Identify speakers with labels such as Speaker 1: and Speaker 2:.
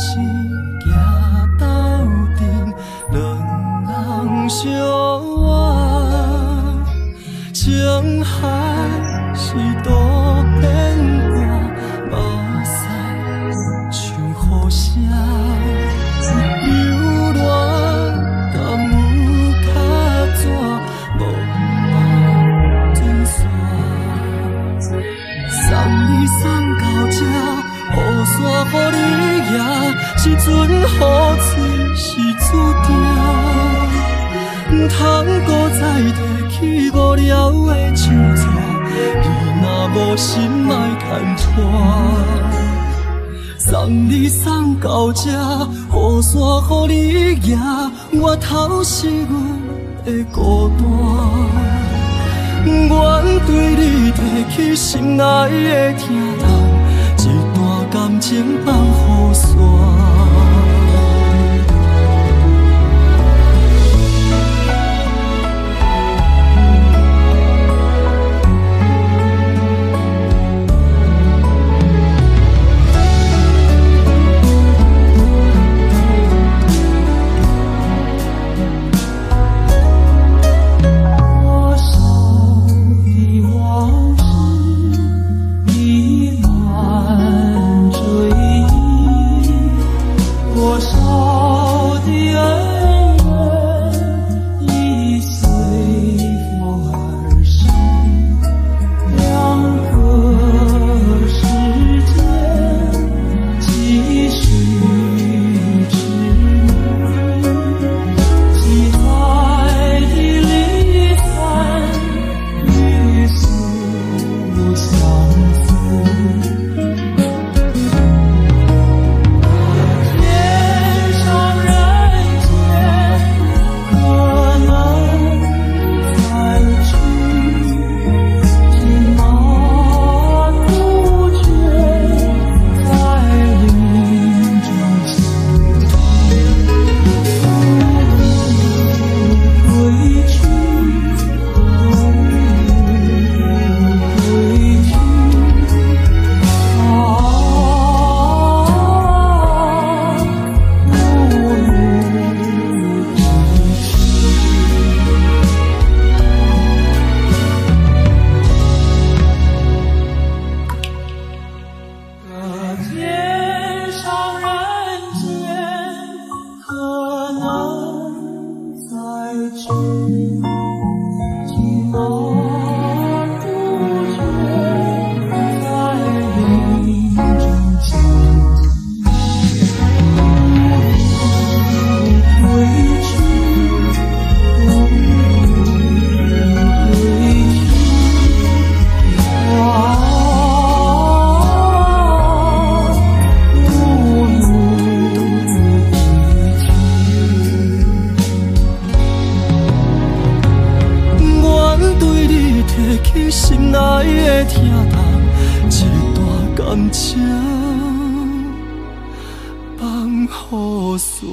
Speaker 1: 想当时行斗阵，两人相偎，情海是多变卦，目屎像雨声，柔软敢有较纸，茫茫转线。送你送到这，雨伞予你拿，时阵雨水是注定，毋通搁再提起无聊的旧纸，你若无心莫牵拖。送你送到这，雨伞予你拿，我头是阮的孤单。不愿对你提起心内的疼痛，心吧。少的爱。起心内的疼痛，一段感情放雨伞。